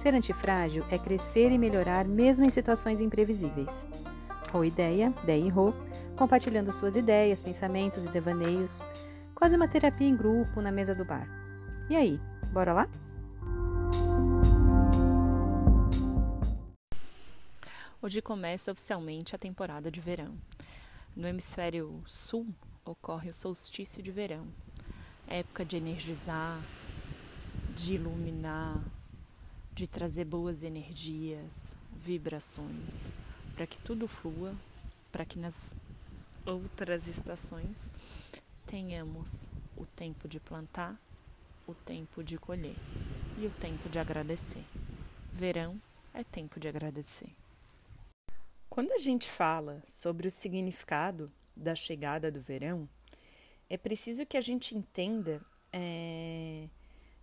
Ser antifrágil é crescer e melhorar mesmo em situações imprevisíveis. Rô Ideia, Dei Rô, compartilhando suas ideias, pensamentos e devaneios, quase uma terapia em grupo na mesa do bar. E aí, bora lá? Hoje começa oficialmente a temporada de verão. No hemisfério sul ocorre o solstício de verão, época de energizar, de iluminar, de trazer boas energias, vibrações, para que tudo flua, para que nas outras estações tenhamos o tempo de plantar, o tempo de colher e o tempo de agradecer. Verão é tempo de agradecer. Quando a gente fala sobre o significado da chegada do verão, é preciso que a gente entenda é,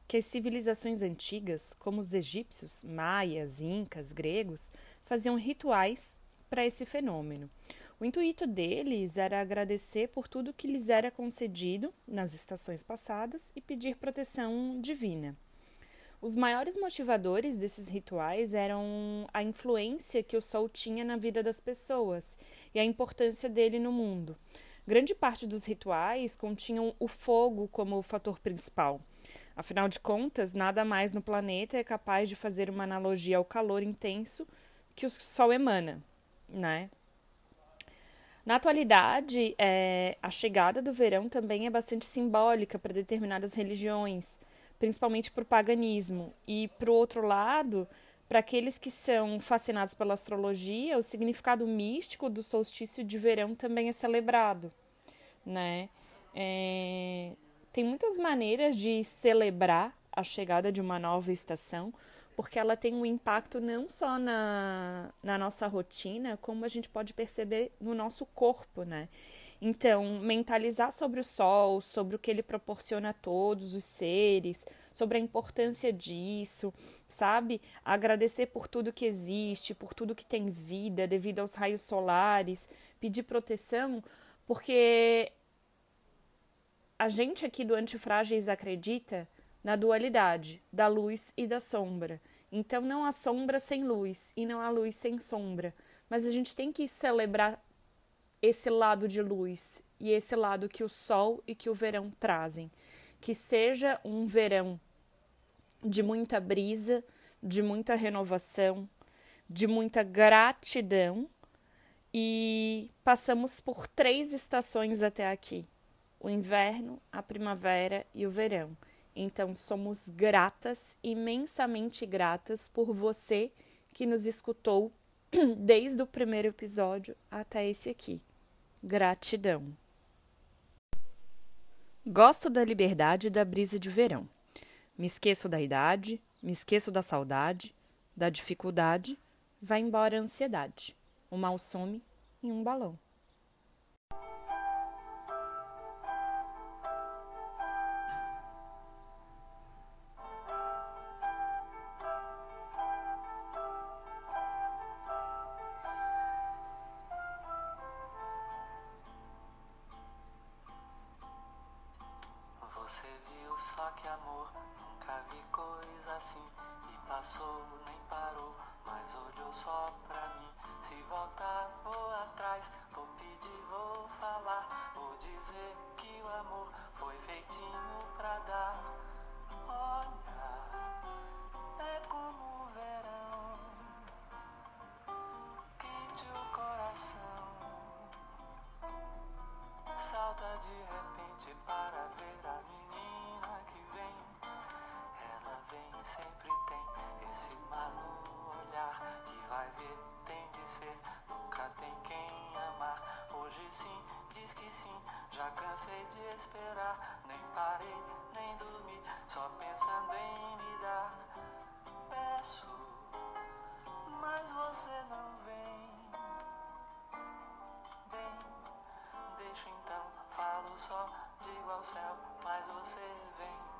que as civilizações antigas, como os egípcios, maias, incas, gregos, faziam rituais para esse fenômeno. O intuito deles era agradecer por tudo que lhes era concedido nas estações passadas e pedir proteção divina. Os maiores motivadores desses rituais eram a influência que o sol tinha na vida das pessoas e a importância dele no mundo. Grande parte dos rituais continham o fogo como fator principal. Afinal de contas, nada mais no planeta é capaz de fazer uma analogia ao calor intenso que o sol emana, né? Na atualidade, é, a chegada do verão também é bastante simbólica para determinadas religiões principalmente para o paganismo. E, para o outro lado, para aqueles que são fascinados pela astrologia, o significado místico do solstício de verão também é celebrado. Né? É... Tem muitas maneiras de celebrar a chegada de uma nova estação, porque ela tem um impacto não só na, na nossa rotina, como a gente pode perceber no nosso corpo, né? Então, mentalizar sobre o sol, sobre o que ele proporciona a todos os seres, sobre a importância disso, sabe? Agradecer por tudo que existe, por tudo que tem vida devido aos raios solares, pedir proteção, porque a gente aqui do Antifrágeis acredita na dualidade da luz e da sombra. Então não há sombra sem luz e não há luz sem sombra. Mas a gente tem que celebrar esse lado de luz e esse lado que o sol e que o verão trazem. Que seja um verão de muita brisa, de muita renovação, de muita gratidão. E passamos por três estações até aqui: o inverno, a primavera e o verão. Então somos gratas, imensamente gratas por você que nos escutou desde o primeiro episódio até esse aqui. Gratidão. Gosto da liberdade e da brisa de verão. Me esqueço da idade, me esqueço da saudade, da dificuldade, vai embora a ansiedade. O mal some em um balão. Só que amor, nunca vi coisa assim. E passou, nem parou, mas olhou só pra mim. Se voltar, vou atrás, vou pedir, vou falar. Vou dizer que o amor foi feitinho pra dar. nem parei, nem dormi, só pensando em me dar. Peço, mas você não vem. Bem, deixo então, falo só, digo ao céu, mas você vem.